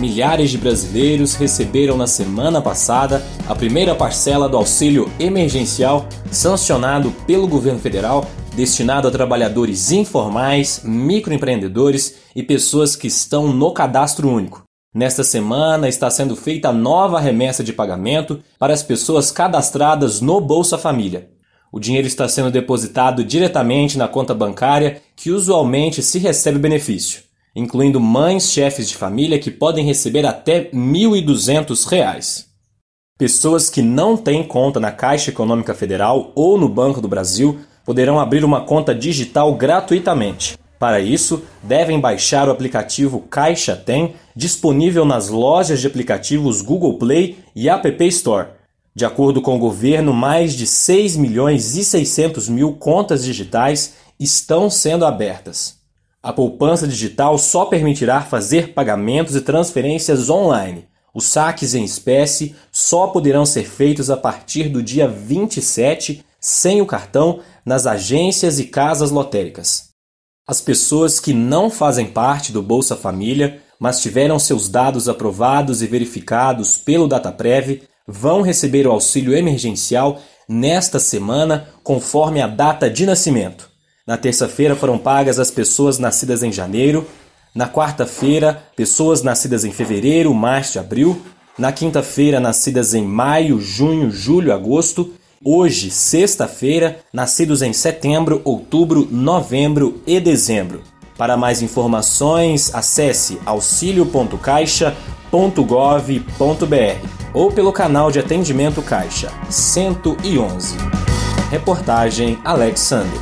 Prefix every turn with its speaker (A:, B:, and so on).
A: milhares de brasileiros receberam na semana passada a primeira parcela do auxílio emergencial sancionado pelo governo federal, destinado a trabalhadores informais, microempreendedores e pessoas que estão no cadastro único. Nesta semana está sendo feita a nova remessa de pagamento para as pessoas cadastradas no Bolsa Família. O dinheiro está sendo depositado diretamente na conta bancária que usualmente se recebe benefício, incluindo mães chefes de família que podem receber até R$ 1.200. Pessoas que não têm conta na Caixa Econômica Federal ou no Banco do Brasil poderão abrir uma conta digital gratuitamente. Para isso, devem baixar o aplicativo Caixa Tem, disponível nas lojas de aplicativos Google Play e App Store. De acordo com o governo, mais de 6 milhões e 600 mil contas digitais estão sendo abertas. A poupança digital só permitirá fazer pagamentos e transferências online. Os saques em espécie só poderão ser feitos a partir do dia 27, sem o cartão, nas agências e casas lotéricas. As pessoas que não fazem parte do Bolsa Família, mas tiveram seus dados aprovados e verificados pelo Dataprev, vão receber o auxílio emergencial nesta semana, conforme a data de nascimento. Na terça-feira foram pagas as pessoas nascidas em janeiro, na quarta-feira, pessoas nascidas em fevereiro, março e abril, na quinta-feira, nascidas em maio, junho, julho, agosto Hoje, sexta-feira, nascidos em setembro, outubro, novembro e dezembro. Para mais informações, acesse auxilio.caixa.gov.br ou pelo canal de atendimento Caixa 111. Reportagem Alexandre.